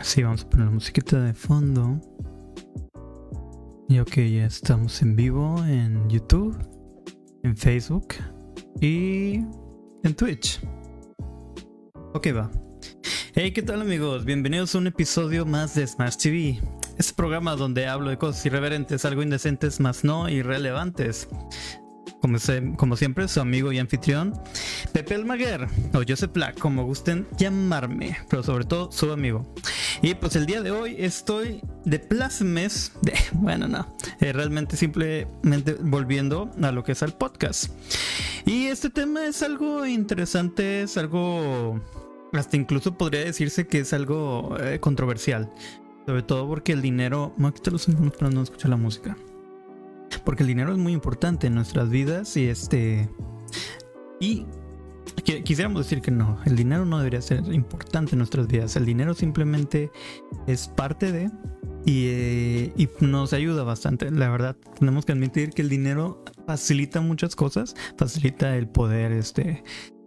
Así vamos a poner la musiquita de fondo. Y ok, ya estamos en vivo en YouTube, en Facebook y en Twitch. Ok, va. Hey, ¿qué tal amigos? Bienvenidos a un episodio más de Smash TV. Este programa donde hablo de cosas irreverentes, algo indecentes, más no irrelevantes. Como, como, siempre, su amigo y anfitrión, Pepe Almaguer, o Joseph Black, como gusten llamarme, pero sobre todo su amigo. Y pues el día de hoy estoy de plasmes, de, bueno, no, eh, realmente simplemente volviendo a lo que es el podcast. Y este tema es algo interesante, es algo, hasta incluso podría decirse que es algo eh, controversial. Sobre todo porque el dinero, no, aquí te los para no escuchar la música. Porque el dinero es muy importante en nuestras vidas y este... Y quisiéramos decir que no, el dinero no debería ser importante en nuestras vidas. El dinero simplemente es parte de y, eh, y, nos ayuda bastante. La verdad, tenemos que admitir que el dinero facilita muchas cosas, facilita el poder este,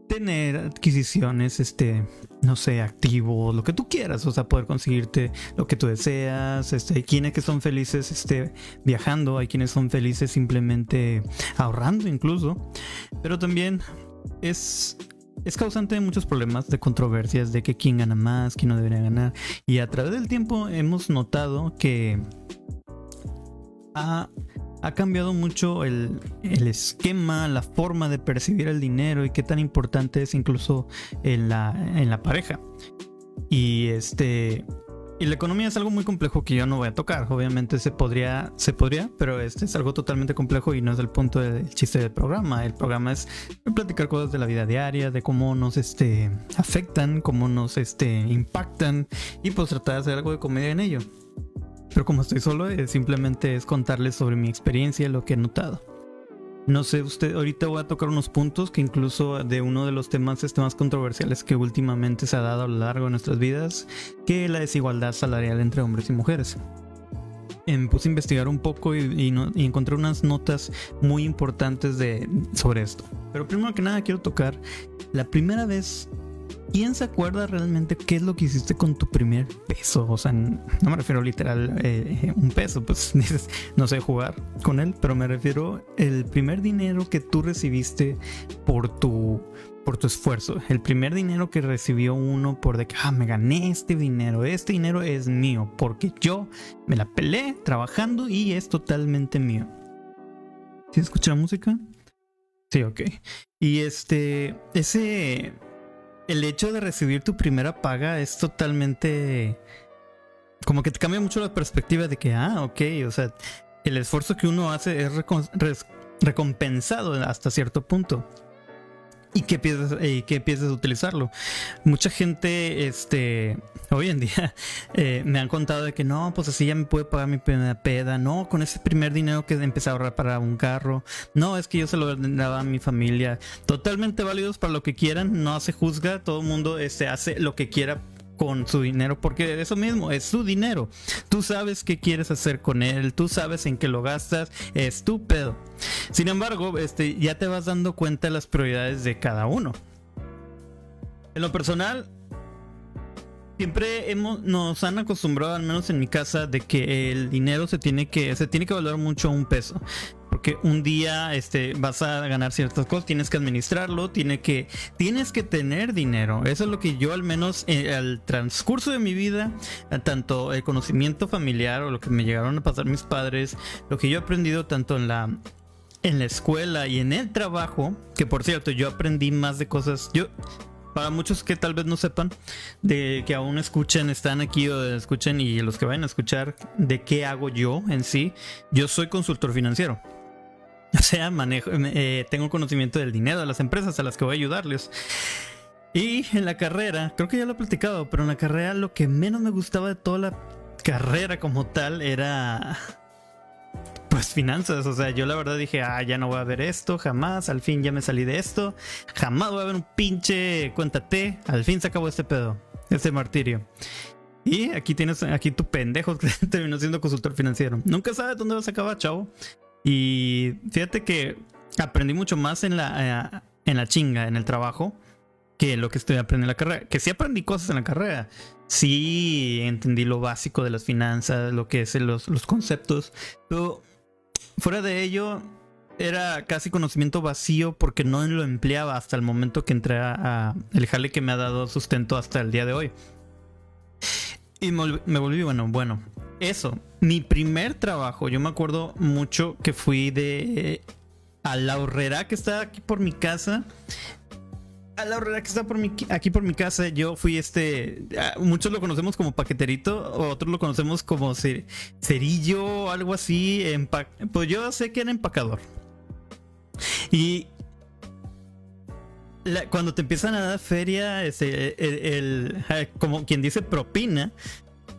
tener adquisiciones, este, no sé, activos, lo que tú quieras, o sea, poder conseguirte lo que tú deseas, este, hay quienes que son felices, este, viajando, hay quienes son felices simplemente ahorrando incluso, pero también es es causante de muchos problemas, de controversias, de que quién gana más, quién no debería ganar. Y a través del tiempo hemos notado que ha ha cambiado mucho el, esquema, la forma de percibir el dinero y qué tan importante es incluso en la, en la pareja. Y este. Y la economía es algo muy complejo que yo no voy a tocar. Obviamente se podría, se podría, pero este es algo totalmente complejo y no es el punto del chiste del programa. El programa es platicar cosas de la vida diaria, de cómo nos este, afectan, cómo nos este, impactan y pues tratar de hacer algo de comedia en ello. Pero como estoy solo, simplemente es contarles sobre mi experiencia, lo que he notado. No sé, usted, ahorita voy a tocar unos puntos que incluso de uno de los temas este, más controversiales que últimamente se ha dado a lo largo de nuestras vidas, que es la desigualdad salarial entre hombres y mujeres. Me puse a investigar un poco y, y, encontré unas notas muy importantes de, sobre esto. Pero primero que nada quiero tocar la primera vez ¿Quién se acuerda realmente qué es lo que hiciste con tu primer peso? O sea, no me refiero literal eh, un peso, pues dices, no sé jugar con él, pero me refiero el primer dinero que tú recibiste por tu por tu esfuerzo, el primer dinero que recibió uno por de que ah, me gané este dinero, este dinero es mío, porque yo me la pelé trabajando y es totalmente mío. ¿Sí escucha la música? Sí, ok. Y este, ese el hecho de recibir tu primera paga es totalmente... Como que te cambia mucho la perspectiva de que, ah, ok, o sea, el esfuerzo que uno hace es recompensado hasta cierto punto y que empieces, y que empieces a utilizarlo. Mucha gente, este, hoy en día, eh, me han contado de que no, pues así ya me puede pagar mi peda, no, con ese primer dinero que empecé a ahorrar para un carro, no, es que yo se lo daba a mi familia. Totalmente válidos para lo que quieran, no se juzga, todo el mundo este, hace lo que quiera con su dinero, porque eso mismo es su dinero. Tú sabes qué quieres hacer con él, tú sabes en qué lo gastas, es tu pedo. Sin embargo, este, ya te vas dando cuenta de las prioridades de cada uno. En lo personal, siempre hemos, nos han acostumbrado, al menos en mi casa, de que el dinero se tiene que, se tiene que valorar mucho un peso porque un día este, vas a ganar ciertas cosas, tienes que administrarlo, tiene que, tienes que tener dinero. Eso es lo que yo al menos eh, al transcurso de mi vida, tanto el conocimiento familiar o lo que me llegaron a pasar mis padres, lo que yo he aprendido tanto en la en la escuela y en el trabajo, que por cierto yo aprendí más de cosas, yo para muchos que tal vez no sepan, de que aún escuchen, están aquí o escuchen y los que vayan a escuchar de qué hago yo en sí, yo soy consultor financiero. O sea, manejo, eh, tengo conocimiento del dinero de las empresas a las que voy a ayudarles. Y en la carrera, creo que ya lo he platicado, pero en la carrera lo que menos me gustaba de toda la carrera como tal era pues finanzas, o sea, yo la verdad dije, ah, ya no voy a ver esto, jamás, al fin ya me salí de esto, jamás voy a ver un pinche cuéntate, al fin se acabó este pedo, este martirio. Y aquí tienes, aquí tu pendejo que terminó siendo consultor financiero. Nunca sabes dónde vas a acabar, chavo. Y fíjate que aprendí mucho más en la, eh, en la chinga, en el trabajo, que lo que estoy aprendiendo en la carrera. Que sí aprendí cosas en la carrera. sí entendí lo básico de las finanzas, lo que es los, los conceptos. Pero fuera de ello, era casi conocimiento vacío porque no lo empleaba hasta el momento que entré a, el jale que me ha dado sustento hasta el día de hoy. Y me volví, bueno, bueno, eso. Mi primer trabajo, yo me acuerdo mucho que fui de a la horrera que está aquí por mi casa. A la horrera que está por mi, aquí por mi casa, yo fui este. Muchos lo conocemos como paqueterito, otros lo conocemos como cerillo o algo así. Pues yo sé que era empacador. Y cuando te empiezan a dar feria, este, el, como quien dice propina,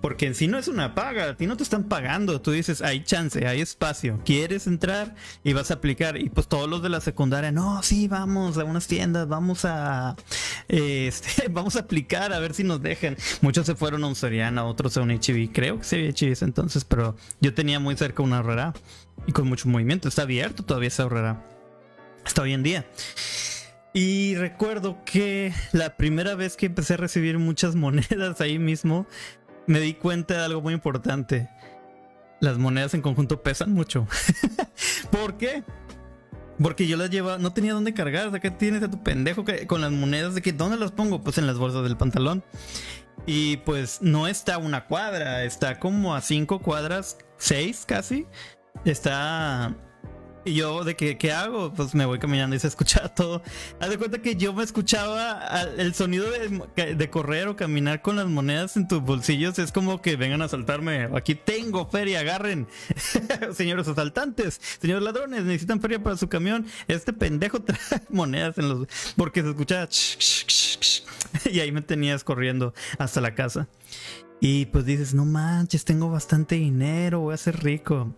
porque sí no es una paga, a ti no te están pagando, tú dices, hay chance, hay espacio, quieres entrar y vas a aplicar. Y pues todos los de la secundaria, no, sí, vamos a unas tiendas, vamos a, este, vamos a aplicar a ver si nos dejan. Muchos se fueron a un Soriana, otros a un HIV, creo que se había HIV entonces, pero yo tenía muy cerca una horrera y con mucho movimiento, está abierto todavía esa horrera, hasta hoy en día. Y recuerdo que la primera vez que empecé a recibir muchas monedas ahí mismo, me di cuenta de algo muy importante. Las monedas en conjunto pesan mucho. ¿Por qué? Porque yo las llevaba, no tenía dónde cargar. ¿De qué tienes a tu pendejo con las monedas? ¿De que dónde las pongo? Pues en las bolsas del pantalón. Y pues no está una cuadra, está como a cinco cuadras, seis casi. Está y yo, ¿de qué, qué hago? Pues me voy caminando y se escucha todo. Haz de cuenta que yo me escuchaba el sonido de, correr o caminar con las monedas en tus bolsillos. Es como que vengan a asaltarme. Aquí tengo feria, agarren. Señores asaltantes, señores ladrones, necesitan feria para su camión. Este pendejo trae monedas en los. Porque se escuchaba. y ahí me tenías corriendo hasta la casa. Y pues dices, no manches, tengo bastante dinero, voy a ser rico.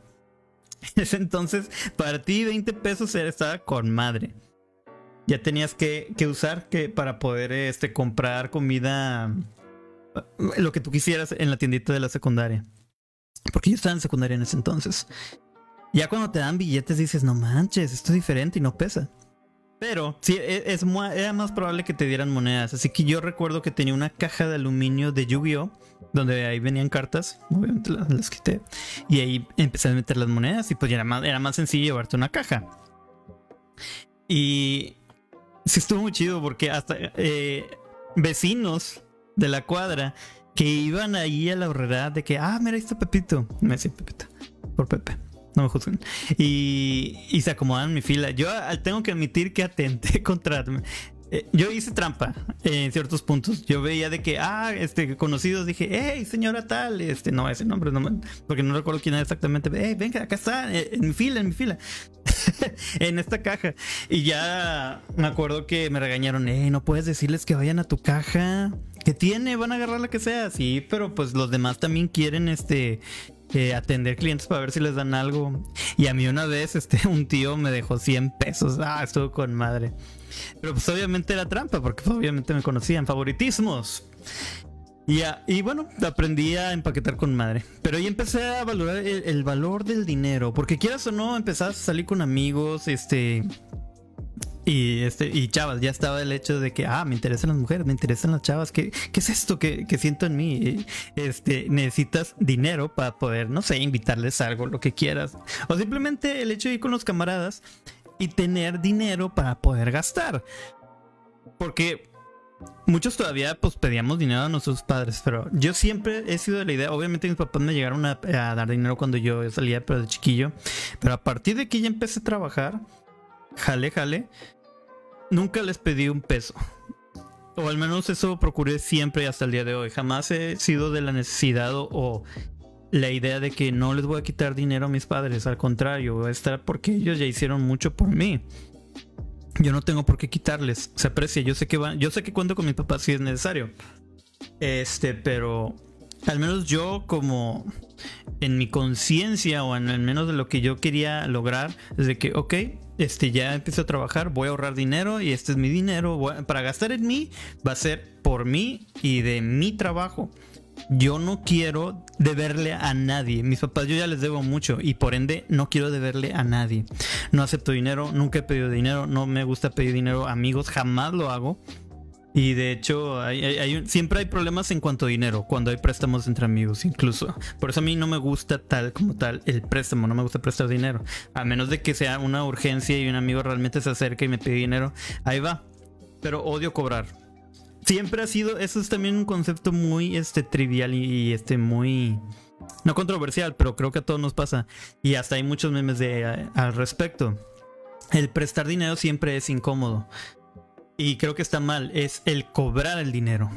ese entonces, para ti 20 pesos estaba con madre. Ya tenías que, usar que para poder este, comprar comida, lo que tú quisieras en la tiendita de la secundaria. Porque yo estaba en secundaria en ese entonces. Ya cuando te dan billetes dices, no manches, esto es diferente y no pesa. Pero sí, e, es, era más probable que te dieran monedas. Así que yo recuerdo que tenía una caja de aluminio de Yu-Gi-Oh! Donde ahí venían cartas. Obviamente las, quité. Y ahí empecé a meter las monedas. Y pues era más, era más sencillo llevarte una caja. Y sí estuvo muy chido porque hasta eh, vecinos de la cuadra que iban ahí a la horrera de que, ah, mira, ahí está Pepito. Me decía Pepito. Por Pepe no me juzguen. Y, y se acomodan en mi fila. Yo tengo que admitir que atenté contra eh, yo hice trampa en ciertos puntos. Yo veía de que, ah, este, conocidos, dije, hey, señora tal, este, no, ese nombre, no, porque no recuerdo quién era exactamente. Hey, venga, acá está, eh, en mi fila, en mi fila, en esta caja. Y ya me acuerdo que me regañaron, hey, no puedes decirles que vayan a tu caja. ¿Qué tiene? Van a agarrar la que sea. Sí, pero pues los demás también quieren, este, eh, atender clientes para ver si les dan algo. Y a mí una vez, este, un tío me dejó 100 pesos. Ah, estuvo con madre. Pero pues obviamente era trampa, porque pues, obviamente me conocían. Favoritismos. Y, y bueno, aprendí a empaquetar con madre. Pero ahí empecé a valorar el, valor del dinero. Porque quieras o no, empezás a salir con amigos, este. Y este, y chavas, ya estaba el hecho de que, ah, me interesan las mujeres, me interesan las chavas, ¿qué, qué es esto que, que, siento en mí? Este, necesitas dinero para poder, no sé, invitarles algo, lo que quieras. O simplemente el hecho de ir con los camaradas y tener dinero para poder gastar. Porque muchos todavía pues pedíamos dinero a nuestros padres, pero yo siempre he sido de la idea, obviamente mis papás me llegaron a, dar dinero cuando yo salía, pero de chiquillo, pero a partir de que ya empecé a trabajar, jale, jale, nunca les pedí un peso. O al menos eso procuré siempre hasta el día de hoy. Jamás he sido de la necesidad o, la idea de que no les voy a quitar dinero a mis padres, al contrario, voy a estar porque ellos ya hicieron mucho por mí. Yo no tengo por qué quitarles, se aprecia, yo sé que yo sé que cuento con mis papás si es necesario. Este, pero al menos yo como en mi conciencia o en al menos de lo que yo quería lograr es de que, ok, este ya empiezo a trabajar, voy a ahorrar dinero y este es mi dinero, para gastar en mí va a ser por mí y de mi trabajo yo no quiero deberle a nadie. Mis papás yo ya les debo mucho y por ende no quiero deberle a nadie. No acepto dinero, nunca he pedido dinero, no me gusta pedir dinero a amigos, jamás lo hago. Y de hecho, siempre hay problemas en cuanto a dinero, cuando hay préstamos entre amigos, incluso. Por eso a mí no me gusta tal como tal el préstamo, no me gusta prestar dinero. A menos de que sea una urgencia y un amigo realmente se acerca y me pide dinero, ahí va. Pero odio cobrar. Siempre ha sido, eso es también un concepto muy este, trivial y, este, muy no controversial, pero creo que a todos nos pasa. Y hasta hay muchos memes de, al respecto. El prestar dinero siempre es incómodo y creo que está mal, es el cobrar el dinero.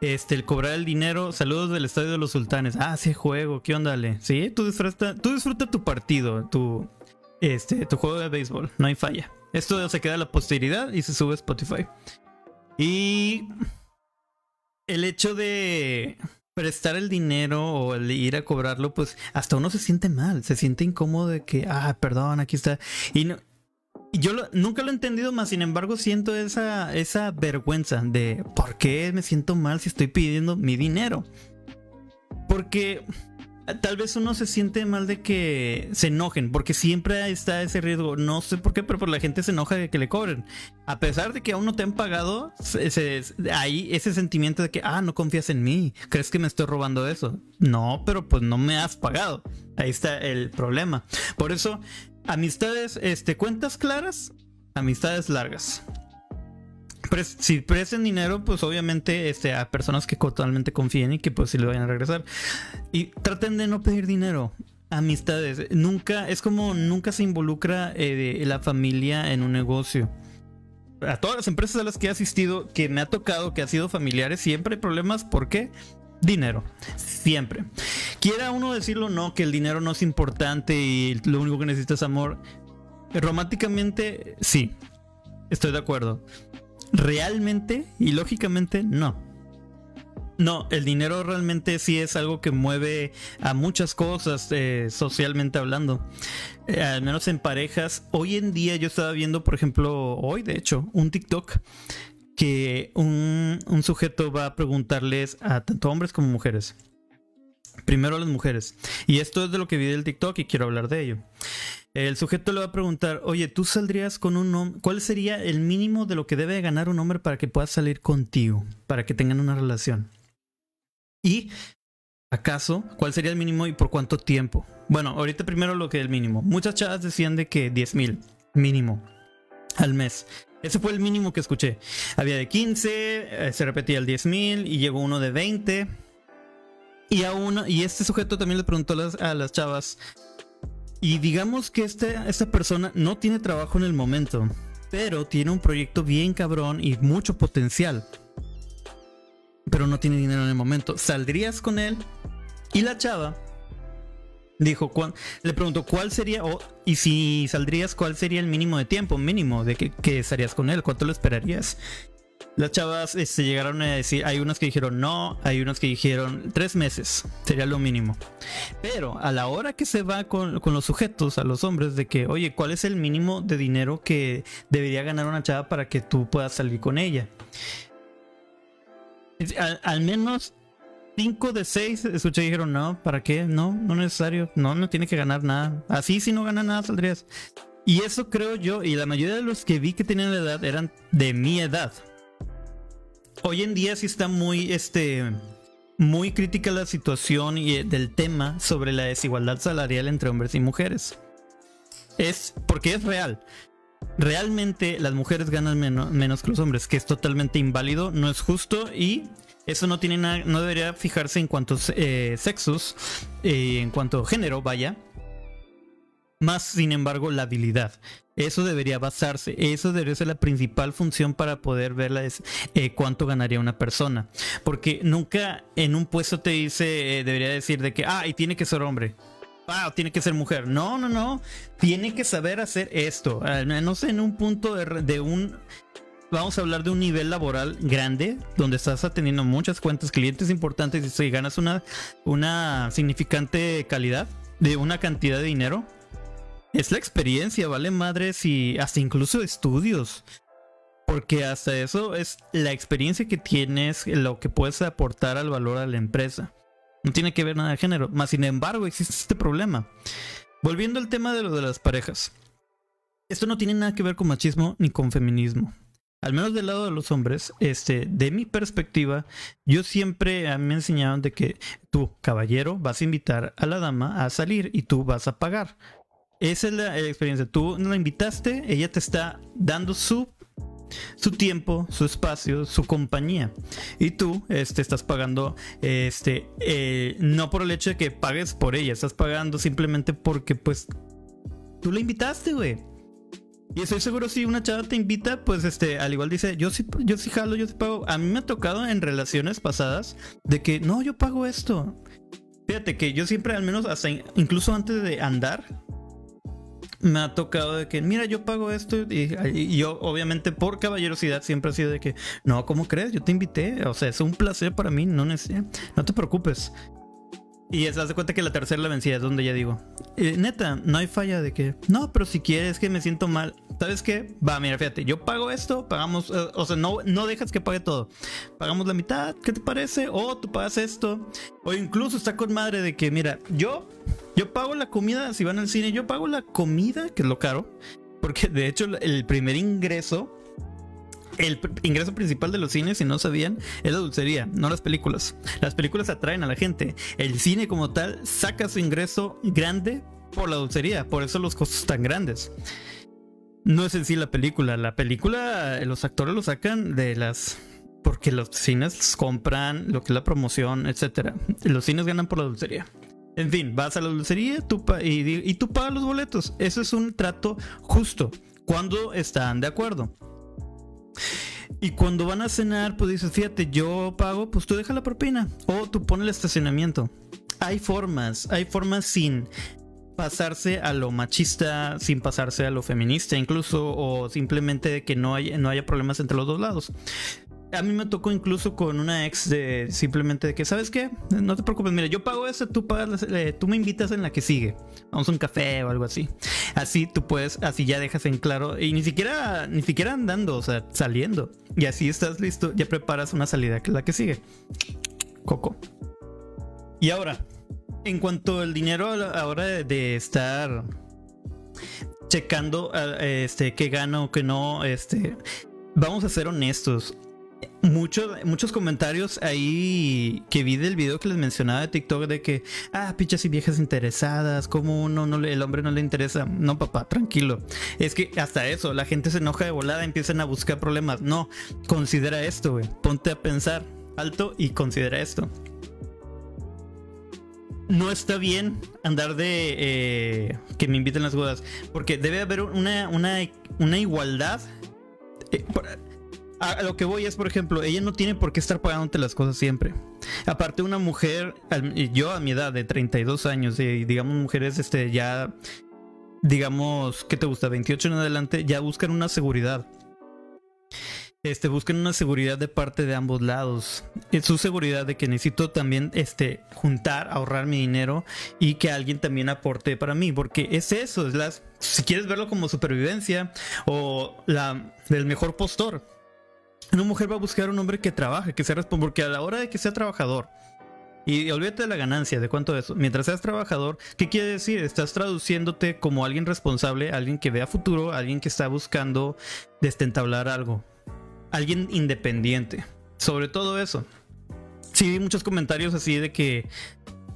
Este, el cobrar el dinero, saludos del Estadio de los Sultanes. Ah, sí, juego, ¿qué onda? Sí, tú disfruta, tú disfruta tu partido, tu, este, tu juego de béisbol, no hay falla. Esto se queda a la posteridad y se sube a Spotify. Y el hecho de prestar el dinero o el ir a cobrarlo, pues hasta uno se siente mal, se siente incómodo de que, ah, perdón, aquí está. Y no, yo nunca lo he entendido más, sin embargo siento esa, esa vergüenza de por qué me siento mal si estoy pidiendo mi dinero. Porque tal vez uno se siente mal de que se enojen, porque siempre está ese riesgo. No sé por qué, pero la gente se enoja de que le cobren. A pesar de que aún no te han pagado, hay ese sentimiento de que, ah, no confías en mí, crees que me estoy robando eso. No, pero pues no me has pagado. Ahí está el problema. Por eso Amistades, este, cuentas claras, amistades largas. si presten dinero, pues obviamente este, a personas que totalmente confíen y que pues si le vayan a regresar. Y traten de no pedir dinero. Amistades. Nunca, es como nunca se involucra eh, la familia en un negocio. A todas las empresas a las que he asistido, que me ha tocado, que ha sido familiares, siempre hay problemas. ¿Por qué? Dinero. Siempre. Quiera uno decirlo no, que el dinero no es importante y lo único que necesita es amor. Románticamente, sí. Estoy de acuerdo. Realmente y lógicamente, no. No, el dinero realmente sí es algo que mueve a muchas cosas eh, socialmente hablando. Eh, al menos en parejas. Hoy en día yo estaba viendo, por ejemplo, hoy de hecho, un TikTok que un, sujeto va a preguntarles a tanto hombres como mujeres. Primero a las mujeres. Y esto es de lo que vi del TikTok y quiero hablar de ello. El sujeto le va a preguntar, oye, ¿tú saldrías con un hombre? ¿Cuál sería el mínimo de lo que debe ganar un hombre para que pueda salir contigo? Para que tengan una relación. Y, ¿acaso? ¿Cuál sería el mínimo y por cuánto tiempo? Bueno, ahorita primero lo que es el mínimo. Muchas chavas decían de que 10 mil mínimo al mes. Ese fue el mínimo que escuché. Había de 15, eh, se repetía el 10.000 y llegó uno de 20. Y a uno, y este sujeto también le preguntó a las, chavas. Y digamos que este, esta persona no tiene trabajo en el momento, pero tiene un proyecto bien cabrón y mucho potencial. Pero no tiene dinero en el momento. ¿Saldrías con él? Y la chava Dijo, le preguntó cuál sería, y si saldrías, cuál sería el mínimo de tiempo, mínimo, de que, estarías con él, cuánto lo esperarías. Las chavas este, llegaron a decir, hay unas que dijeron no, hay unas que dijeron tres meses, sería lo mínimo. Pero a la hora que se va con, los sujetos, a los hombres, de que, oye, ¿cuál es el mínimo de dinero que debería ganar una chava para que tú puedas salir con ella? al menos 5 de 6 escuché y dijeron, no, ¿para qué? No, no necesario. No, no tiene que ganar nada. Así si no gana nada saldrías. Y eso creo yo, y la mayoría de los que vi que tenían la edad eran de mi edad. Hoy en día sí está muy, este, muy crítica la situación y eh, del tema sobre la desigualdad salarial entre hombres y mujeres. Es porque es real. Realmente las mujeres ganan menos que los hombres, que es totalmente inválido, no es justo y eso no tiene nada, no debería fijarse en cuantos eh, sexos, eh, en cuanto género, vaya. Más, sin embargo, la habilidad. Eso debería basarse, eso debería ser la principal función para poder ver eh, cuánto ganaría una persona. Porque nunca en un puesto te dice, debería decir de que, ah, y tiene que ser hombre. Ah, tiene que ser mujer. No, no, no. Tiene que saber hacer esto. Al menos en un punto de un vamos a hablar de un nivel laboral grande, donde estás atendiendo muchas cuentas, clientes importantes y si ganas una, una significante calidad de una cantidad de dinero. Es la experiencia, vale madres y hasta incluso estudios. Porque hasta eso es la experiencia que tienes, lo que puedes aportar al valor a la empresa. No tiene que ver nada de género. Más sin embargo, existe este problema. Volviendo al tema de lo de las parejas. Esto no tiene nada que ver con machismo ni con feminismo. Al menos del lado de los hombres, este, de mi perspectiva, yo siempre me enseñaron de que tú, caballero, vas a invitar a la dama a salir y tú vas a pagar. Esa es la, experiencia. Tú la invitaste, ella te está dando su su tiempo, su espacio, su compañía. Y tú este, estás pagando, este, eh, no por el hecho de que pagues por ella, estás pagando simplemente porque pues tú la invitaste, güey. Y estoy seguro si una chava te invita, pues este, al igual dice, yo sí, yo sí jalo, yo sí pago. A mí me ha tocado en relaciones pasadas de que no, yo pago esto. Fíjate que yo siempre, al menos hasta incluso antes de andar, me ha tocado de que, mira, yo pago esto y, yo, obviamente, por caballerosidad, siempre ha sido de que, no, ¿cómo crees? Yo te invité, o sea, es un placer para mí, no, no te preocupes. Y se hace cuenta que la tercera la vencida es donde ya digo, eh, neta, no hay falla de que, no, pero si quieres que me siento mal, ¿sabes qué? Va, mira, fíjate, yo pago esto, pagamos, eh, o sea, no, no dejas que pague todo. Pagamos la mitad, ¿qué te parece? O tú pagas esto. O incluso está con madre de que, mira, yo, yo pago la comida, si van al cine, yo pago la comida, que es lo caro. Porque de hecho el primer ingreso el ingreso principal de los cines, si no sabían, es la dulcería, no las películas. Las películas atraen a la gente. El cine como tal saca su ingreso grande por la dulcería, por eso los costos tan grandes. No es en sí la película, la película los actores lo sacan de las porque los cines compran lo que es la promoción, etcétera. Los cines ganan por la dulcería. En fin, vas a la dulcería y, y tú pagas los boletos. Eso es un trato justo cuando están de acuerdo. Y cuando van a cenar, pues dices, fíjate, yo pago, pues tú deja la propina. O tú pones el estacionamiento. Hay formas, hay formas sin pasarse a lo machista, sin pasarse a lo feminista incluso, o simplemente que no, no haya problemas entre los dos lados. A mí me tocó incluso con una ex de simplemente de que, ¿sabes qué? No te preocupes, mira, yo pago eso, tú pagas, eh, tú me invitas en la que sigue. Vamos a un café o algo así. Así tú puedes, así ya dejas en claro, y ni siquiera, ni siquiera andando, o sea, saliendo. Y así estás listo, ya preparas una salida que la que sigue. Coco. Y ahora, en cuanto al dinero, a la hora de, estar checando este qué gano o qué no, este vamos a ser honestos muchos, muchos comentarios ahí que vi del video que les mencionaba de TikTok de que, ah, pichas y viejas interesadas, como uno no el hombre no le interesa. No, papá, tranquilo. Es que hasta eso, la gente se enoja de volada, empiezan a buscar problemas. No, considera esto. Ponte a pensar alto y considera esto. No está bien andar de eh, que me inviten las bodas, porque debe haber una, una, una igualdad. Eh, a lo que voy es, por ejemplo, ella no tiene por qué estar pagándote las cosas siempre. Aparte, una mujer, yo a mi edad de 32 años, y digamos mujeres este, ya, digamos, ¿qué te gusta? 28 en adelante, ya buscan una seguridad. Este, buscan una seguridad de parte de ambos lados. Es su seguridad de que necesito también este, juntar, ahorrar mi dinero y que alguien también aporte para mí. Porque es eso, es las, si quieres verlo como supervivencia o la, el mejor postor una mujer va a buscar un hombre que trabaje, que sea responsable, porque a la hora de que sea trabajador, y olvídate de la ganancia, de cuánto es. Mientras seas trabajador, ¿qué quiere decir? Estás traduciéndote como alguien responsable, alguien que vea futuro, alguien que está buscando destentablar algo. Alguien independiente. Sobre todo eso. Sí, vi muchos comentarios así de que.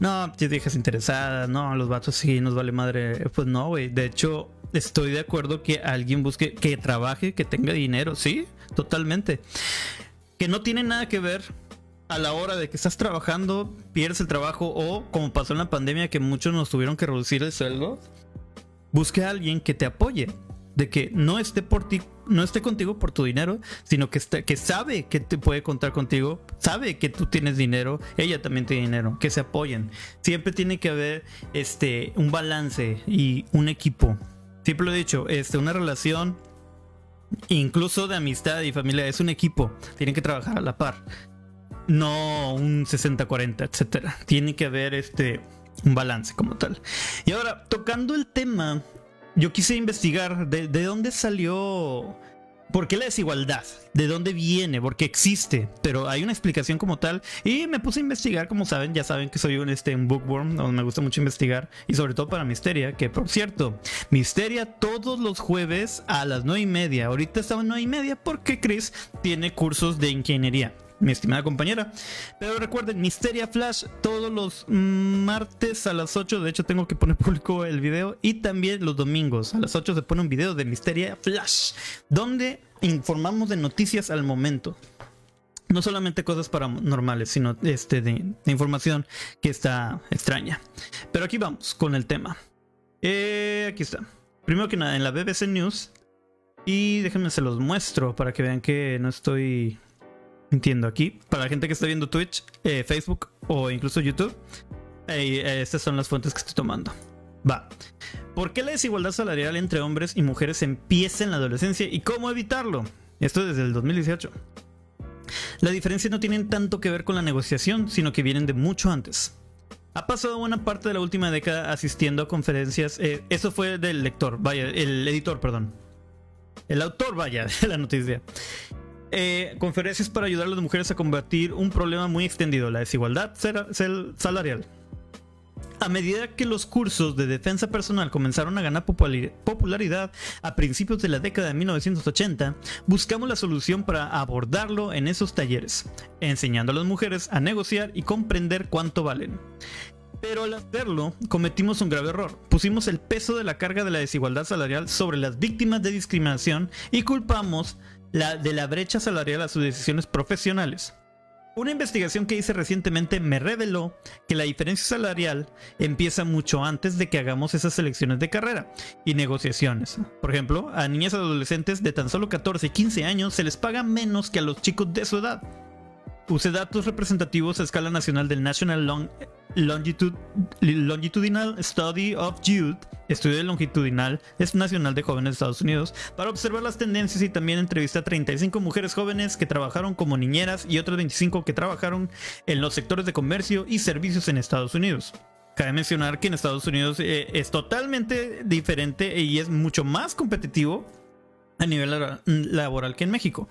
No, te dejas interesada, no, los vatos sí nos vale madre. Pues no, güey. De hecho, estoy de acuerdo que alguien busque, que trabaje, que tenga dinero, sí totalmente. Que no tiene nada que ver a la hora de que estás trabajando, pierdes el trabajo o como pasó en la pandemia que muchos nos tuvieron que reducir el sueldo, busque a alguien que te apoye, de que no esté por ti, no esté contigo por tu dinero, sino que que sabe que te puede contar contigo, sabe que tú tienes dinero, ella también tiene dinero, que se apoyen. Siempre tiene que haber este un balance y un equipo. Siempre lo he dicho, este una relación incluso de amistad y familia, es un equipo, tienen que trabajar a la par. No un 60-40, etcétera. Tiene que haber este un balance como tal. Y ahora, tocando el tema, yo quise investigar de, dónde salió ¿Por qué la desigualdad? ¿De dónde viene? Porque existe, pero hay una explicación como tal. Y me puse a investigar, como saben, ya saben que soy un, este, un bookworm, donde me gusta mucho investigar, y sobre todo para Misteria, que por cierto, Misteria todos los jueves a las 9 y media. Ahorita estaba en 9 y media porque Chris tiene cursos de ingeniería mi estimada compañera. Pero recuerden, Misteria Flash todos los martes a las 8. De hecho, tengo que poner público el video. Y también los domingos a las 8 se pone un video de Misteria Flash. Donde informamos de noticias al momento. No solamente cosas paranormales, sino este de, información que está extraña. Pero aquí vamos con el tema. Eh, aquí está. Primero que nada, en la BBC News. Y déjenme se los muestro para que vean que no estoy Entiendo, aquí, para la gente que está viendo Twitch, eh, Facebook o incluso YouTube, eh, estas son las fuentes que estoy tomando. Va. ¿Por qué la desigualdad salarial entre hombres y mujeres empieza en la adolescencia y cómo evitarlo? Esto desde el 2018. La diferencia no tiene tanto que ver con la negociación, sino que vienen de mucho antes. Ha pasado buena parte de la última década asistiendo a conferencias. Eh, eso fue del lector, vaya, el editor, perdón. El autor, vaya, de la noticia. Eh, conferencias para ayudar a las mujeres a combatir un problema muy extendido, la desigualdad salarial. A medida que los cursos de defensa personal comenzaron a ganar popularidad a principios de la década de 1980, buscamos la solución para abordarlo en esos talleres, enseñando a las mujeres a negociar y comprender cuánto valen. Pero al hacerlo, cometimos un grave error. Pusimos el peso de la carga de la desigualdad salarial sobre las víctimas de discriminación y culpamos la, de la brecha salarial a sus decisiones profesionales. Una investigación que hice recientemente me reveló que la diferencia salarial empieza mucho antes de que hagamos esas selecciones de carrera y negociaciones. Por ejemplo, a niñas adolescentes de tan solo 14 y 15 años se les paga menos que a los chicos de su edad. Use datos representativos a escala nacional del National Long Longitudinal Study of Youth, estudio longitudinal es nacional de jóvenes de Estados Unidos, para observar las tendencias y también entrevisté a 35 mujeres jóvenes que trabajaron como niñeras y otras 25 que trabajaron en los sectores de comercio y servicios en Estados Unidos. Cabe mencionar que en Estados Unidos eh, es totalmente diferente y es mucho más competitivo a nivel laboral que en México.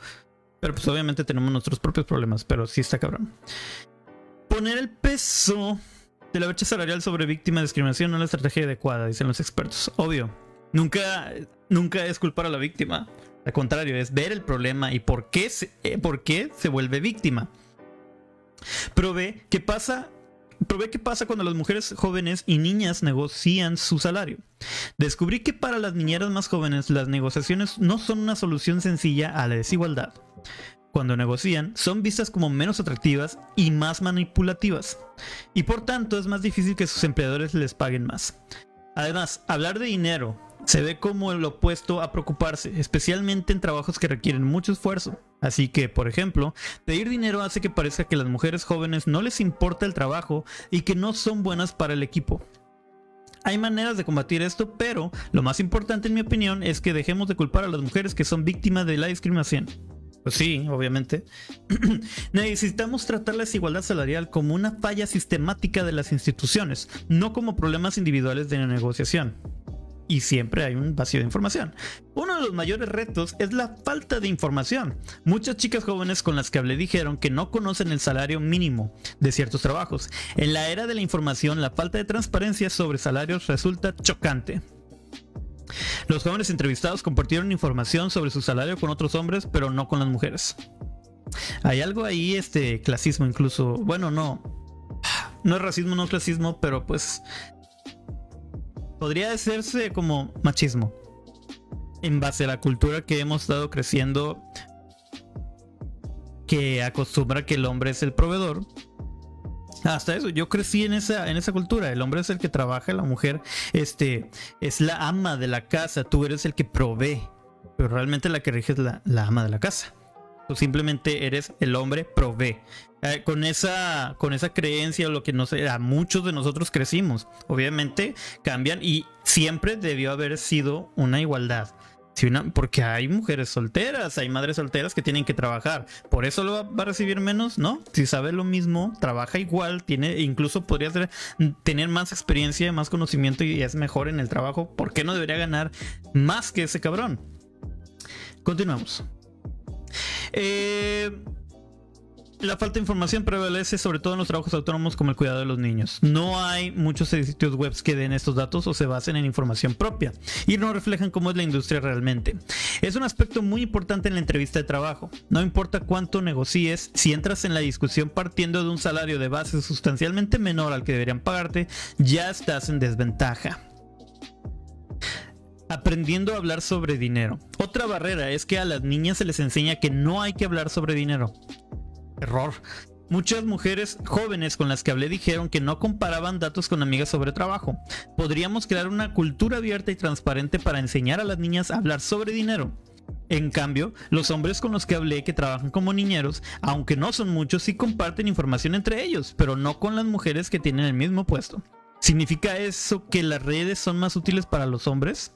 Pero pues obviamente tenemos nuestros propios problemas, pero sí está cabrón. Poner el peso de la brecha salarial sobre víctimas de discriminación no es la estrategia adecuada, dicen los expertos. Obvio, nunca, nunca es culpar a la víctima. Al contrario, es ver el problema y por qué se, eh, por qué se vuelve víctima. Qué pasa Probé qué pasa cuando las mujeres jóvenes y niñas negocian su salario. Descubrí que para las niñeras más jóvenes las negociaciones no son una solución sencilla a la desigualdad cuando negocian, son vistas como menos atractivas y más manipulativas, y por tanto es más difícil que sus empleadores les paguen más. Además, hablar de dinero se ve como el opuesto a preocuparse, especialmente en trabajos que requieren mucho esfuerzo. Así que, por ejemplo, pedir dinero hace que parezca que las mujeres jóvenes no les importa el trabajo y que no son buenas para el equipo. Hay maneras de combatir esto, pero lo más importante en mi opinión es que dejemos de culpar a las mujeres que son víctimas de la discriminación. Pues sí, obviamente. Necesitamos tratar la desigualdad salarial como una falla sistemática de las instituciones, no como problemas individuales de negociación. Y siempre hay un vacío de información. Uno de los mayores retos es la falta de información. Muchas chicas jóvenes con las que hablé dijeron que no conocen el salario mínimo de ciertos trabajos. En la era de la información, la falta de transparencia sobre salarios resulta chocante. Los jóvenes entrevistados compartieron información sobre su salario con otros hombres, pero no con las mujeres. Hay algo ahí, este clasismo incluso. Bueno, no. No es racismo, no es clasismo, pero pues. Podría decirse como machismo. En base a la cultura que hemos estado creciendo. Que acostumbra que el hombre es el proveedor hasta eso, yo crecí en esa, en esa cultura. El hombre es el que trabaja, la mujer este, es la ama de la casa, tú eres el que provee. Pero realmente la que rige es la, ama de la casa. Tú simplemente eres el hombre provee. Eh, con, esa, con esa creencia, lo que no sé, a muchos de nosotros crecimos. Obviamente cambian y siempre debió haber sido una igualdad porque hay mujeres solteras, hay madres solteras que tienen que trabajar. Por eso lo va, a recibir menos, ¿no? Si sabe lo mismo, trabaja igual, tiene, incluso podría tener más experiencia, más conocimiento y es mejor en el trabajo. ¿Por qué no debería ganar más que ese cabrón? continuamos. Eh, la falta de información prevalece sobre todo en los trabajos autónomos como el cuidado de los niños. No hay muchos sitios web que den estos datos o se basen en información propia y no reflejan cómo es la industria realmente. Es un aspecto muy importante en la entrevista de trabajo. No importa cuánto negocies, si entras en la discusión partiendo de un salario de base sustancialmente menor al que deberían pagarte, ya estás en desventaja aprendiendo a hablar sobre dinero. Otra barrera es que a las niñas se les enseña que no hay que hablar sobre dinero. Error. Muchas mujeres jóvenes con las que hablé dijeron que no comparaban datos con amigas sobre trabajo. Podríamos crear una cultura abierta y transparente para enseñar a las niñas a hablar sobre dinero. En cambio, los hombres con los que hablé que trabajan como niñeros, aunque no son muchos, sí comparten información entre ellos, pero no con las mujeres que tienen el mismo puesto. ¿Significa eso que las redes son más útiles para los hombres?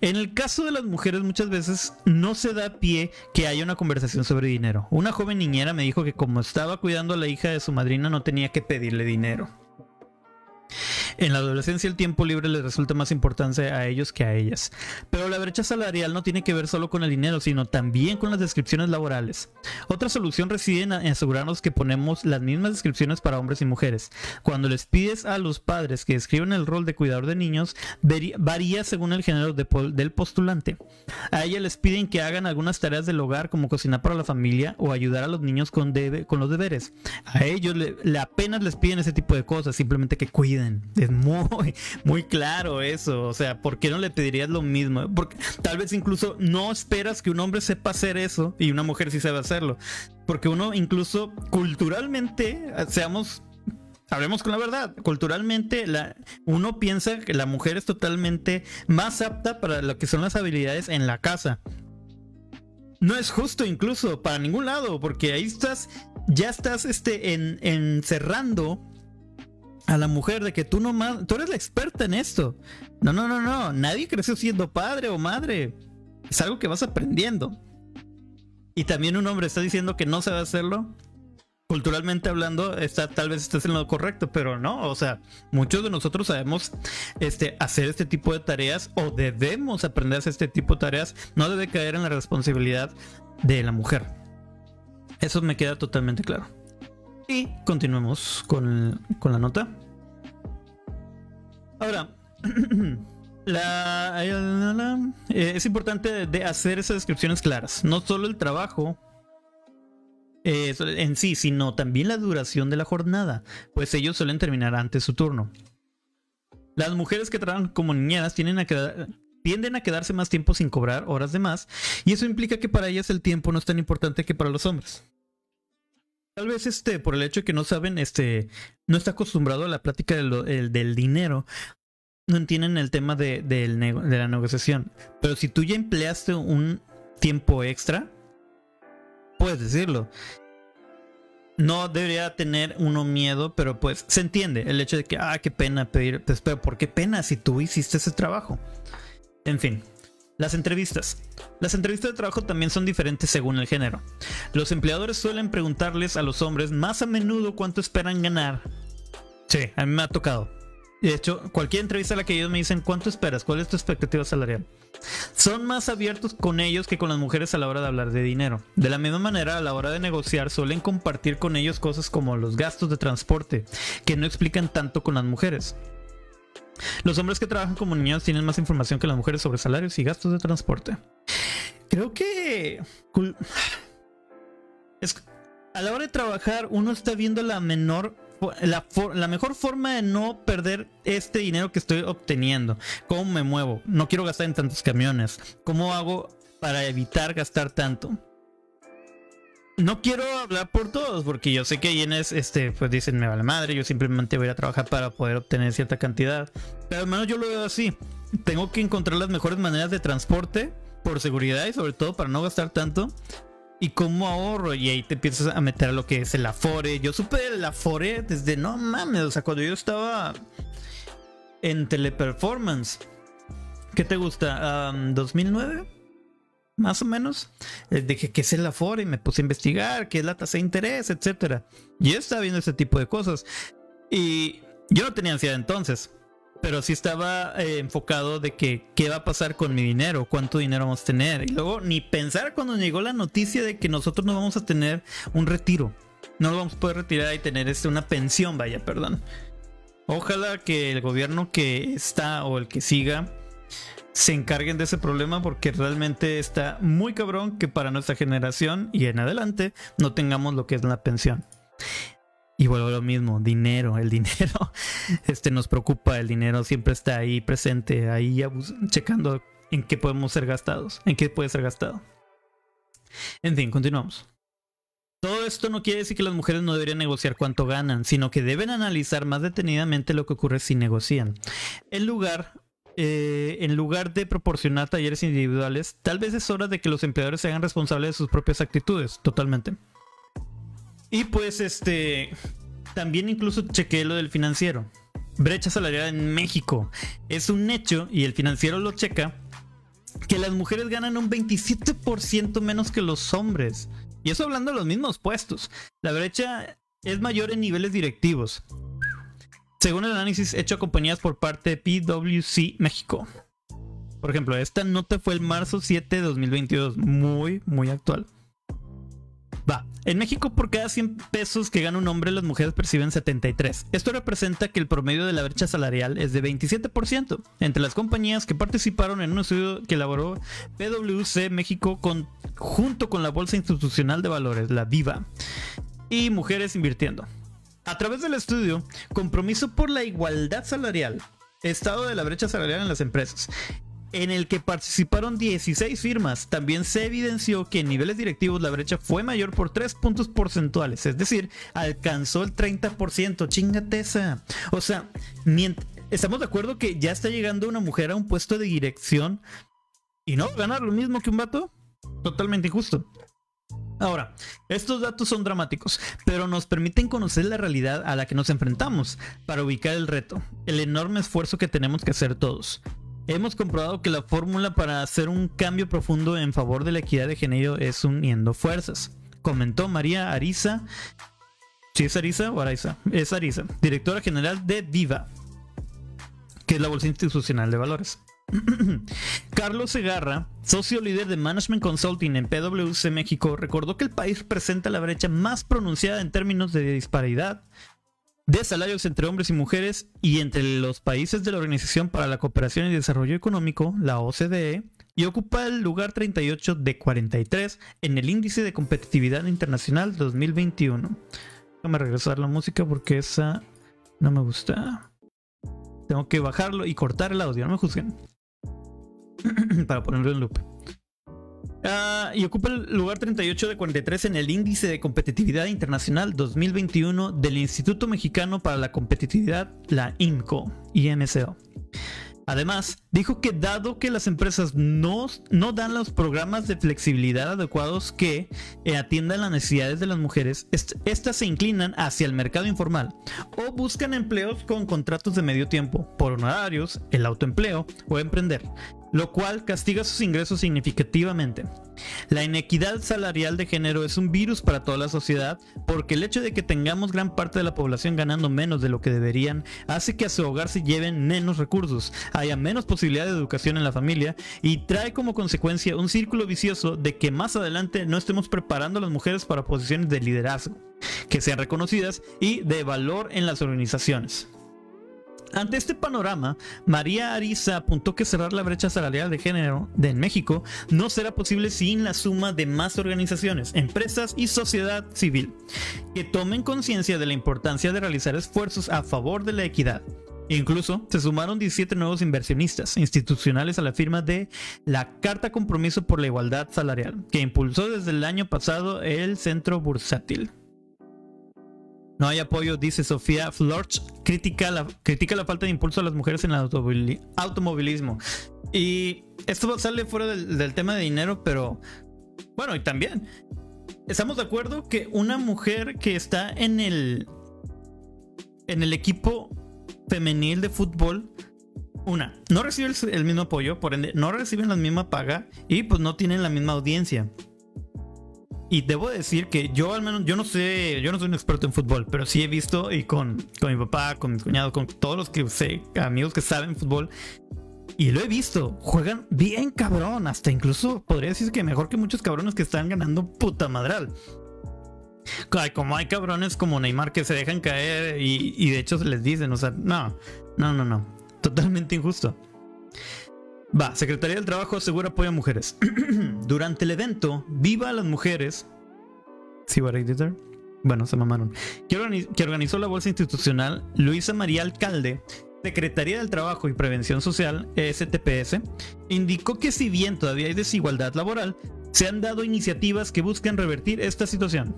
En el caso de las mujeres muchas veces no se da pie que haya una conversación sobre dinero. Una joven niñera me dijo que como estaba cuidando a la hija de su madrina no tenía que pedirle dinero. En la adolescencia el tiempo libre les resulta más importante a ellos que a ellas. Pero la brecha salarial no tiene que ver solo con el dinero, sino también con las descripciones laborales. Otra solución reside en asegurarnos que ponemos las mismas descripciones para hombres y mujeres. Cuando les pides a los padres que escriban el rol de cuidador de niños, varía según el género del postulante. A ella les piden que hagan algunas tareas del hogar como cocinar para la familia o ayudar a los niños con, los deberes. A ellos apenas les piden ese tipo de cosas, simplemente que cuiden muy, muy claro eso. O sea, ¿por qué no le pedirías lo mismo? Porque tal vez incluso no esperas que un hombre sepa hacer eso y una mujer sí sabe hacerlo. Porque uno incluso culturalmente, seamos Hablemos con la verdad. Culturalmente, la, uno piensa que la mujer es totalmente más apta para lo que son las habilidades en la casa. No es justo incluso para ningún lado, porque ahí estás, ya estás este, en, encerrando a la mujer de que tú no tú eres la experta en esto. No, no, no, no. Nadie creció siendo padre o madre. Es algo que vas aprendiendo. Y también un hombre está diciendo que no sabe hacerlo. Culturalmente hablando, está, tal vez estés en lo correcto, pero no. O sea, muchos de nosotros sabemos este, hacer este tipo de tareas o debemos aprender a hacer este tipo de tareas. No debe caer en la responsabilidad de la mujer. Eso me queda totalmente claro. Y continuemos con, la nota. Ahora, eh, es importante de hacer esas descripciones claras. No solo el trabajo eh, en sí, sino también la duración de la jornada, pues ellos suelen terminar antes su turno. Las mujeres que trabajan como niñeras tienden a quedarse más tiempo sin cobrar horas de más, y eso implica que para ellas el tiempo no es tan importante que para los hombres. Tal vez este, por el hecho de que no saben, este, no está acostumbrado a la plática del dinero, no entienden el tema de, de, la negociación. Pero si tú ya empleaste un tiempo extra, puedes decirlo. No debería tener uno miedo, pero pues se entiende el hecho de que, ah, qué pena pedir, pues, pero ¿por qué pena si tú hiciste ese trabajo? En fin, las entrevistas. Las entrevistas de trabajo también son diferentes según el género. Los empleadores suelen preguntarles a los hombres más a menudo cuánto esperan ganar. Sí, a mí me ha tocado. De hecho, cualquier entrevista a la que ellos me dicen cuánto esperas, cuál es tu expectativa salarial. Son más abiertos con ellos que con las mujeres a la hora de hablar de dinero. De la misma manera, a la hora de negociar, suelen compartir con ellos cosas como los gastos de transporte, que no explican tanto con las mujeres. Los hombres que trabajan como niños tienen más información que las mujeres sobre salarios y gastos de transporte. Creo que a la hora de trabajar uno está viendo la menor la, mejor forma de no perder este dinero que estoy obteniendo. ¿Cómo me muevo? No quiero gastar en tantos camiones. ¿Cómo hago para evitar gastar tanto? No quiero hablar por todos, porque yo sé que quienes este, pues dicen me vale madre, yo simplemente voy a trabajar para poder obtener cierta cantidad. Pero al menos yo lo veo así. Tengo que encontrar las mejores maneras de transporte por seguridad y sobre todo para no gastar tanto. Y cómo ahorro, y ahí te empiezas a meter a lo que es el Afore. Yo supe el Afore desde no mames, o sea, cuando yo estaba en Teleperformance. ¿Qué te gusta? ¿2009? Más o menos. Eh, dije, ¿qué es el Afore? Y me puse a investigar, qué es la tasa de interés, etcétera. Yo estaba viendo ese tipo de cosas. Y yo no tenía ansiedad entonces. pero sí estaba eh, enfocado de que qué va a pasar con mi dinero, cuánto dinero vamos a tener. Y luego ni pensar cuando llegó la noticia de que nosotros no vamos a tener un retiro. No lo vamos a poder retirar y tener este, una pensión, vaya, perdón. Ojalá que el gobierno que está o el que siga se encarguen de ese problema porque realmente está muy cabrón que para nuestra generación y en adelante no tengamos lo que es la pensión. Y vuelvo a lo mismo, dinero, el dinero este nos preocupa, el dinero siempre está ahí presente, ahí checando en qué podemos ser gastados, en qué puede ser gastado. En fin, continuamos. Todo esto no quiere decir que las mujeres no deberían negociar cuánto ganan, sino que deben analizar más detenidamente lo que ocurre si negocian. En lugar, eh, en lugar de proporcionar talleres individuales, tal vez es hora de que los empleadores se hagan responsables de sus propias actitudes, totalmente. Y pues este, también incluso chequeé lo del financiero. Brecha salarial en México. Es un hecho, y el financiero lo checa, que las mujeres ganan un 27% menos que los hombres. Y eso hablando de los mismos puestos. La brecha es mayor en niveles directivos. Según el análisis hecho a compañías por parte de PwC México. Por ejemplo, esta nota fue el marzo 7 de 2022. Muy, muy actual. Va, en México por cada 100 pesos que gana un hombre las mujeres perciben 73. Esto representa que el promedio de la brecha salarial es de 27% entre las compañías que participaron en un estudio que elaboró PwC México junto con la Bolsa Institucional de Valores, la VIVA, y Mujeres Invirtiendo. A través del estudio, Compromiso por la Igualdad Salarial, Estado de la brecha salarial en las empresas en el que participaron 16 firmas, también se evidenció que en niveles directivos la brecha fue mayor por 3 puntos porcentuales, es decir, alcanzó el 30%, chingate esa. O sea, estamos de acuerdo que ya está llegando una mujer a un puesto de dirección y no ganar lo mismo que un vato, totalmente injusto. Ahora, estos datos son dramáticos, pero nos permiten conocer la realidad a la que nos enfrentamos para ubicar el reto, el enorme esfuerzo que tenemos que hacer todos. Hemos comprobado que la fórmula para hacer un cambio profundo en favor de la equidad de género es uniendo fuerzas, comentó María Ariza. ¿Sí es Ariza o Ariza? Es Ariza, directora general de Viva, que es la Bolsa Institucional de Valores. Carlos Segarra, socio líder de Management Consulting en PwC México, recordó que el país presenta la brecha más pronunciada en términos de disparidad de salarios entre hombres y mujeres y entre los países de la Organización para la Cooperación y Desarrollo Económico, la OCDE, y ocupa el lugar 38 de 43 en el Índice de Competitividad Internacional 2021. Déjame regresar la música porque esa no me gusta. Tengo que bajarlo y cortar el audio, no me juzguen. para ponerlo en loop. Ah, y ocupa el lugar 38 de 43 en el Índice de Competitividad Internacional 2021 del Instituto Mexicano para la Competitividad, la IMCO, IMCO. Además, dijo que dado que las empresas no, no dan los programas de flexibilidad adecuados que eh, atiendan las necesidades de las mujeres, estas se inclinan hacia el mercado informal o buscan empleos con contratos de medio tiempo, por honorarios, el autoempleo o emprender, lo cual castiga sus ingresos significativamente. La inequidad salarial de género es un virus para toda la sociedad porque el hecho de que tengamos gran parte de la población ganando menos de lo que deberían hace que a su hogar se lleven menos recursos, haya menos posibilidad de educación en la familia y trae como consecuencia un círculo vicioso de que más adelante no estemos preparando a las mujeres para posiciones de liderazgo, que sean reconocidas y de valor en las organizaciones. Ante este panorama, María Ariza apuntó que cerrar la brecha salarial de género de México no será posible sin la suma de más organizaciones, empresas y sociedad civil, que tomen conciencia de la importancia de realizar esfuerzos a favor de la equidad. Incluso se sumaron 17 nuevos inversionistas institucionales a la firma de la Carta Compromiso por la Igualdad Salarial, que impulsó desde el año pasado el Centro Bursátil. No hay apoyo, dice Sofía Florch. Critica la, critica la falta de impulso a las mujeres en el automovilismo. Y esto sale fuera del, tema de dinero, pero bueno, y también estamos de acuerdo que una mujer que está en el en el equipo femenil de fútbol, una, no recibe el, el, mismo apoyo, por ende, no reciben la misma paga y pues no tienen la misma audiencia. Y debo decir que yo al menos, yo no sé, yo no soy un experto en fútbol, pero sí he visto y con, con mi papá, con mi cuñado, con todos los que sé, amigos que saben fútbol, y lo he visto, juegan bien cabrón, hasta incluso podría decir que mejor que muchos cabrones que están ganando puta madral. Como hay cabrones como Neymar que se dejan caer y, y de hecho se les dicen, o sea, no, no, no, no, totalmente injusto. Va, Secretaría del Trabajo asegura apoyo a mujeres. Durante el evento, Viva a las Mujeres. ¿Sí, what I Bueno, se mamaron. Que, organizó la Bolsa Institucional, Luisa María Alcalde, Secretaría del Trabajo y Prevención Social, STPS, indicó que si bien todavía hay desigualdad laboral, se han dado iniciativas que buscan revertir esta situación.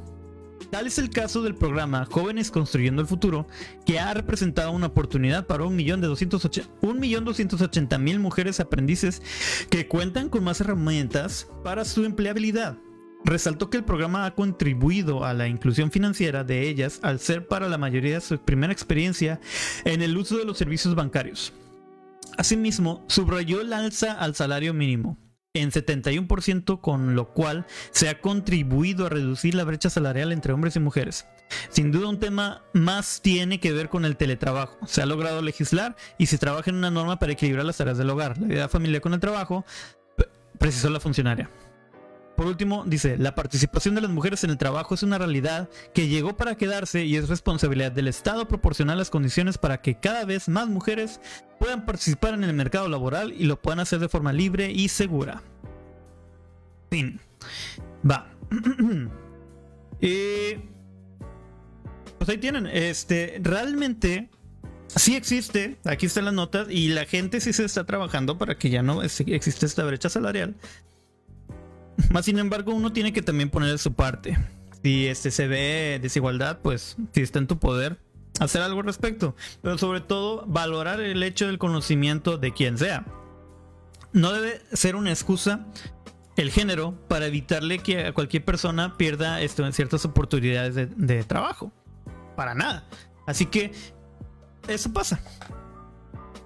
Tal es el caso del programa Jóvenes Construyendo el Futuro, que ha representado una oportunidad para 1.280.000 mujeres aprendices que cuentan con más herramientas para su empleabilidad. Resaltó que el programa ha contribuido a la inclusión financiera de ellas al ser para la mayoría su primera experiencia en el uso de los servicios bancarios. Asimismo, subrayó el alza al salario mínimo, en 71%, con lo cual se ha contribuido a reducir la brecha salarial entre hombres y mujeres. Sin duda un tema más tiene que ver con el teletrabajo. Se ha logrado legislar y se trabaja en una norma para equilibrar las tareas del hogar, la vida familiar con el trabajo, precisó la funcionaria. Por último, dice, la participación de las mujeres en el trabajo es una realidad que llegó para quedarse y es responsabilidad del Estado proporcionar las condiciones para que cada vez más mujeres puedan participar en el mercado laboral y lo puedan hacer de forma libre y segura. Fin. Va. y... Pues ahí tienen. Este, realmente sí existe, aquí están las notas, y la gente sí se está trabajando para que ya no existe esta brecha salarial. Más sin embargo, uno tiene que también poner su parte. Si este se ve desigualdad, pues si está en tu poder, hacer algo al respecto. Pero sobre todo, valorar el hecho del conocimiento de quien sea. No debe ser una excusa el género para evitarle que a cualquier persona pierda esto en ciertas oportunidades de, de trabajo. Para nada. Así que eso pasa.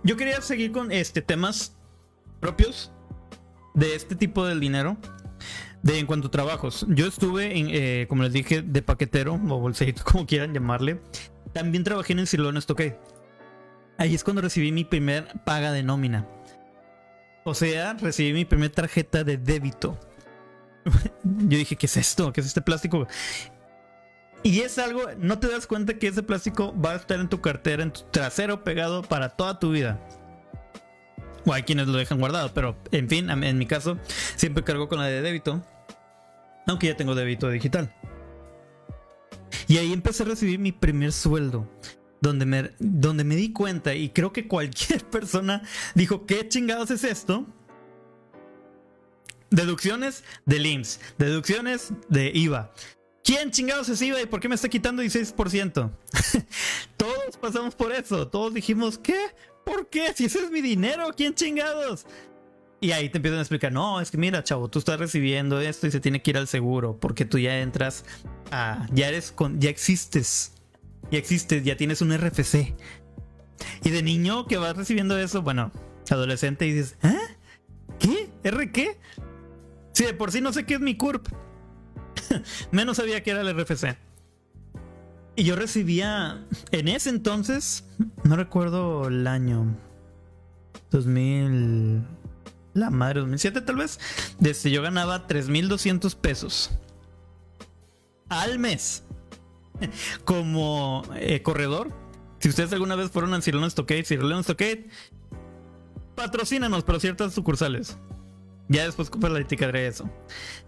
Yo quería seguir con este temas propios de este tipo del dinero de en cuanto a trabajos, yo estuve, en, eh, como les dije, de paquetero o bolsito, como quieran llamarle. También trabajé en el Cirlón Stockade. Ahí es cuando recibí mi primer paga de nómina. O sea, recibí mi primer tarjeta de débito. yo dije, ¿qué es esto? ¿Qué es este plástico? Y es algo, no te das cuenta que ese plástico va a estar en tu cartera, en tu trasero pegado para toda tu vida. O hay quienes lo dejan guardado, pero en fin, en mi caso, siempre cargo con la de débito. Aunque ya tengo débito digital. Y ahí empecé a recibir mi primer sueldo. Donde me, donde me di cuenta, y creo que cualquier persona dijo, ¿qué chingados es esto? Deducciones de IMSS, deducciones de IVA. ¿Quién chingados es IVA y por qué me está quitando 16%? todos pasamos por eso, todos dijimos, ¿qué? ¿Por qué? Si ese es mi dinero, ¿quién chingados? Y ahí te empiezan a explicar, no, es que mira, chavo, tú estás recibiendo esto y se tiene que ir al seguro, porque tú ya entras a, ya eres con, ya existes, ya existes, ya tienes un RFC. Y de niño que vas recibiendo eso, bueno, adolescente y dices, ¿eh? ¿Qué? ¿R qué? Si de por sí no sé qué es mi CURP. Menos sabía que era el RFC. Y yo recibía, en ese entonces, no recuerdo el año, 2000 la madre, 2007 tal vez, desde yo ganaba 3.200 pesos al mes como eh, corredor. Si ustedes alguna vez fueron al Cirlón Stockade, Cirlón Stockade, patrocínanos para ciertas sucursales. Ya después para la de eso.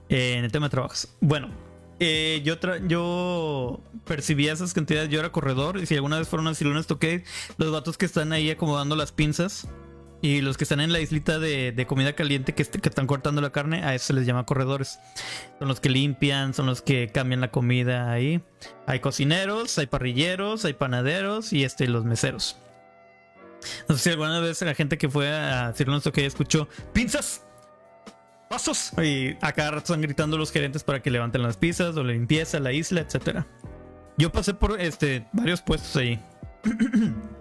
Eh, en el tema de trabajos. Bueno, eh, yo, yo percibía esas cantidades. Yo era corredor. Y si alguna vez fueron al Cirlón Stockade, los vatos que están ahí acomodando las pinzas y los que están en la islita de, comida caliente que, están cortando la carne, a eso se les llama corredores. Son los que limpian, son los que cambian la comida ahí. Hay cocineros, hay parrilleros, hay panaderos y este, los meseros. No sé si alguna vez la gente que fue a esto que escuchó ¡Pinzas! ¡Pasos! Y acá están gritando los gerentes para que levanten las pizzas o la limpieza, la isla, etc. Yo pasé por este, varios puestos ahí.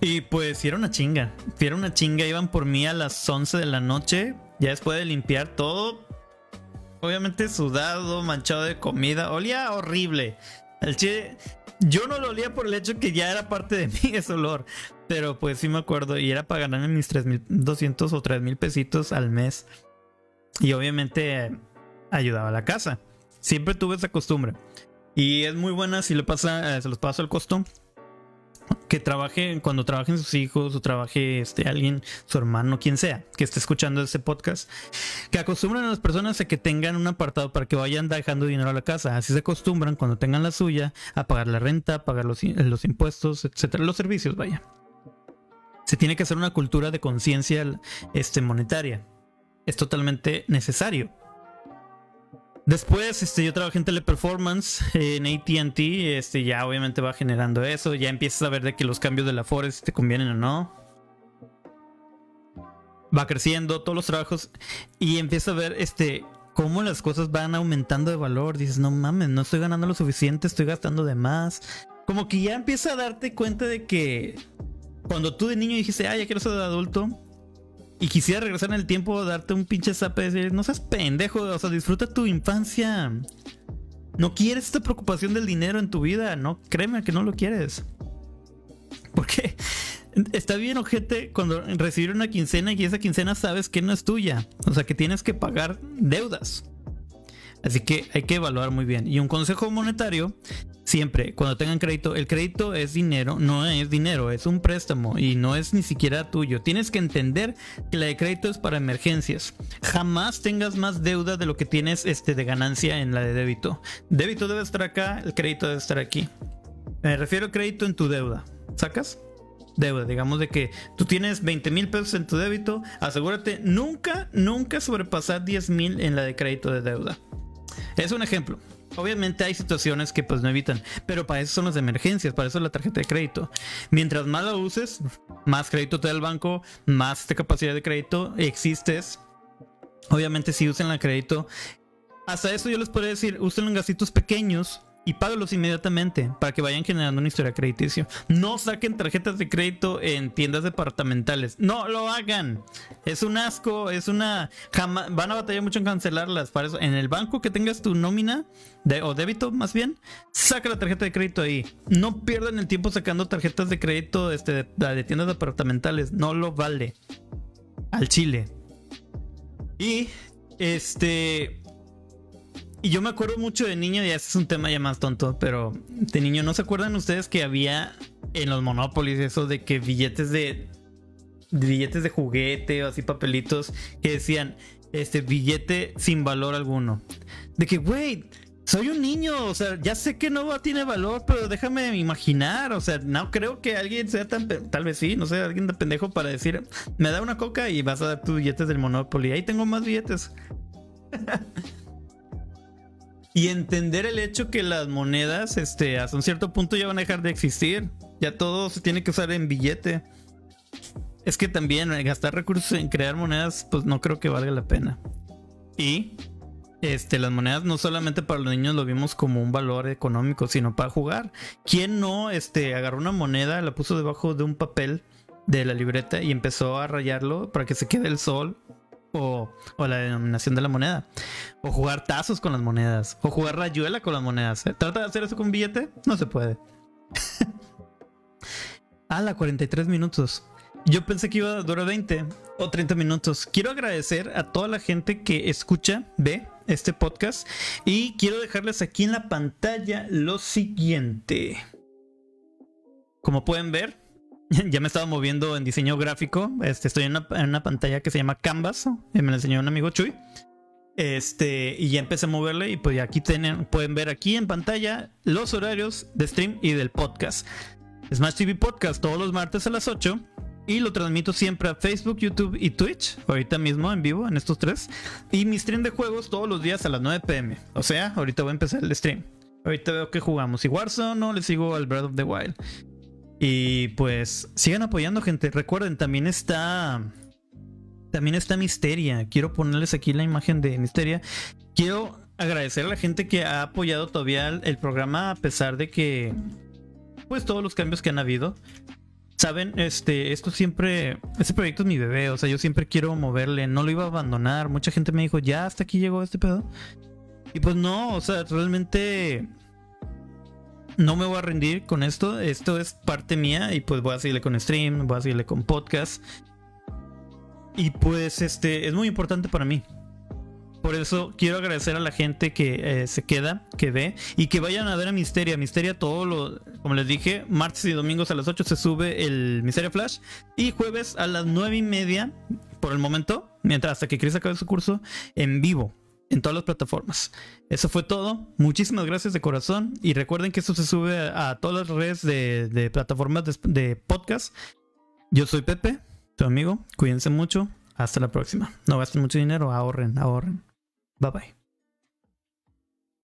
Y pues, si era una chinga. Si una chinga, iban por mí a las 11 de la noche. Ya después de limpiar todo. obviamente sudado, manchado de comida, olía horrible. El chile, yo no lo olía por el hecho que ya era parte de mí ese olor, pero pues sí me acuerdo y era para ganarme mis 3.200 o 3.000 pesitos al mes. Y obviamente ayudaba a la casa. Siempre tuve esa costumbre. Y es muy buena si le pasa, eh, se los paso al costo que trabaje, cuando trabajen sus hijos o trabaje este, alguien, su hermano, quien sea, que esté escuchando este podcast, que acostumbren a las personas a que tengan un apartado para que vayan dejando dinero a la casa. Así se acostumbran cuando tengan la suya a pagar la renta, pagar los, los impuestos, etcétera, los servicios, vaya. Se tiene que hacer una cultura de conciencia este, monetaria. Es totalmente necesario. Después, este, yo trabajé en teleperformance, en ATT, este, ya obviamente va generando eso, ya empiezas a ver de que los cambios de la Forest te convienen o no. Va creciendo todos los trabajos y empiezas a ver este cómo las cosas van aumentando de valor. Dices, no mames, no estoy ganando lo suficiente, estoy gastando de más. Como que ya empieza a darte cuenta de que cuando tú de niño dijiste, ah, ya quiero ser adulto, y quisiera regresar en el tiempo, darte un pinche zape y decir, no seas pendejo, o sea, disfruta tu infancia. No quieres esta preocupación del dinero en tu vida, no, créeme que no lo quieres. Porque está bien, ojete, cuando recibir una quincena y esa quincena sabes que no es tuya. O sea, que tienes que pagar deudas. Así que hay que evaluar muy bien. Y un consejo monetario Siempre, cuando tengan crédito, el crédito es dinero, no es dinero, es un préstamo y no es ni siquiera tuyo. Tienes que entender que la de crédito es para emergencias. Jamás tengas más deuda de lo que tienes este, de ganancia en la de débito. Débito debe estar acá, el crédito debe estar aquí. Me refiero a crédito en tu deuda. ¿Sacas? Deuda, digamos de que tú tienes 20 mil pesos en tu débito, asegúrate nunca, nunca sobrepasar 10 mil en la de crédito de deuda. Es un ejemplo. Obviamente hay situaciones que pues no evitan, pero para eso son las emergencias, para eso es la tarjeta de crédito. Mientras más la uses, más crédito te da el banco, más esta capacidad de crédito existes. Obviamente si usan la crédito, hasta eso yo les podría decir, usen en gastitos pequeños y págalos inmediatamente para que vayan generando una historia crediticia. No saquen tarjetas de crédito en tiendas departamentales. No lo hagan. Es un asco, es una van a batallar mucho en cancelarlas. Para eso, en el banco que tengas tu nómina de, o débito, más bien, saca la tarjeta de crédito ahí. No pierdan el tiempo sacando tarjetas de crédito este, de tiendas departamentales. No lo vale. Al chile. Y este y yo me acuerdo mucho de niño, y este es un tema ya más tonto, pero de niño, ¿no se acuerdan ustedes que había en los Monopolis eso de que billetes de, billetes de juguete o así papelitos que decían este billete sin valor alguno? De que, güey, soy un niño, o sea, ya sé que no tiene valor, pero déjame imaginar, o sea, no creo que alguien sea tan, tal vez sí, no sé, alguien de pendejo para decir, me da una coca y vas a dar tus billetes del Monopoly, ahí tengo más billetes. y entender el hecho que las monedas, este, hasta un cierto punto ya van a dejar de existir. Ya todo se tiene que usar en billete. Es que también eh, gastar recursos en crear monedas, pues no creo que valga la pena. Y este, las monedas no solamente para los niños lo vimos como un valor económico, sino para jugar. ¿Quién no este, agarró una moneda, la puso debajo de un papel de la libreta y empezó a rayarlo para que se quede el sol o, la denominación de la moneda. O jugar tazos con las monedas. O jugar rayuela con las monedas. ¿Trata de hacer eso con billete? No se puede. a la 43 minutos. Yo pensé que iba a durar 20 o 30 minutos. Quiero agradecer a toda la gente que escucha, ve este podcast. Y quiero dejarles aquí en la pantalla lo siguiente. Como pueden ver, ya me estaba moviendo en diseño gráfico. Este, estoy en una, pantalla que se llama Canvas. me la enseñó un amigo Chuy. Este, y ya empecé a moverle. Y pues aquí tienen, pueden ver aquí en pantalla los horarios de stream y del podcast. Smash TV Podcast todos los martes a las 8. Y lo transmito siempre a Facebook, YouTube y Twitch. Ahorita mismo en vivo, en estos tres. Y mi stream de juegos todos los días a las 9 pm. O sea, ahorita voy a empezar el stream. Ahorita veo que jugamos. Y Warzone no le sigo al Breath of the Wild. Y pues sigan apoyando, gente. Recuerden, también está. También está Misteria. Quiero ponerles aquí la imagen de Misteria. Quiero agradecer a la gente que ha apoyado todavía el programa a pesar de que. Pues todos los cambios que han habido. Saben, este, esto siempre, este proyecto es mi bebé, o sea, yo siempre quiero moverle, no lo iba a abandonar. Mucha gente me dijo, ya hasta aquí llegó este pedo. Y pues no, o sea, realmente no me voy a rendir con esto. Esto es parte mía y pues voy a seguirle con stream, voy a seguirle con podcast. Y pues este es muy importante para mí. Por eso quiero agradecer a la gente que eh, se queda, que ve y que vayan a ver a Misteria. Misteria todo lo, como les dije, martes y domingos a las 8 se sube el Misteria Flash y jueves a las 9 y media, por el momento, mientras hasta que Chris acabe su curso, en vivo en todas las plataformas. Eso fue todo. Muchísimas gracias de corazón. Y recuerden que esto se sube a, todas las redes de, plataformas de, de, podcast. Yo soy Pepe, tu amigo. Cuídense mucho. Hasta la próxima. No gasten mucho dinero. Ahorren, ahorren. Bye bye.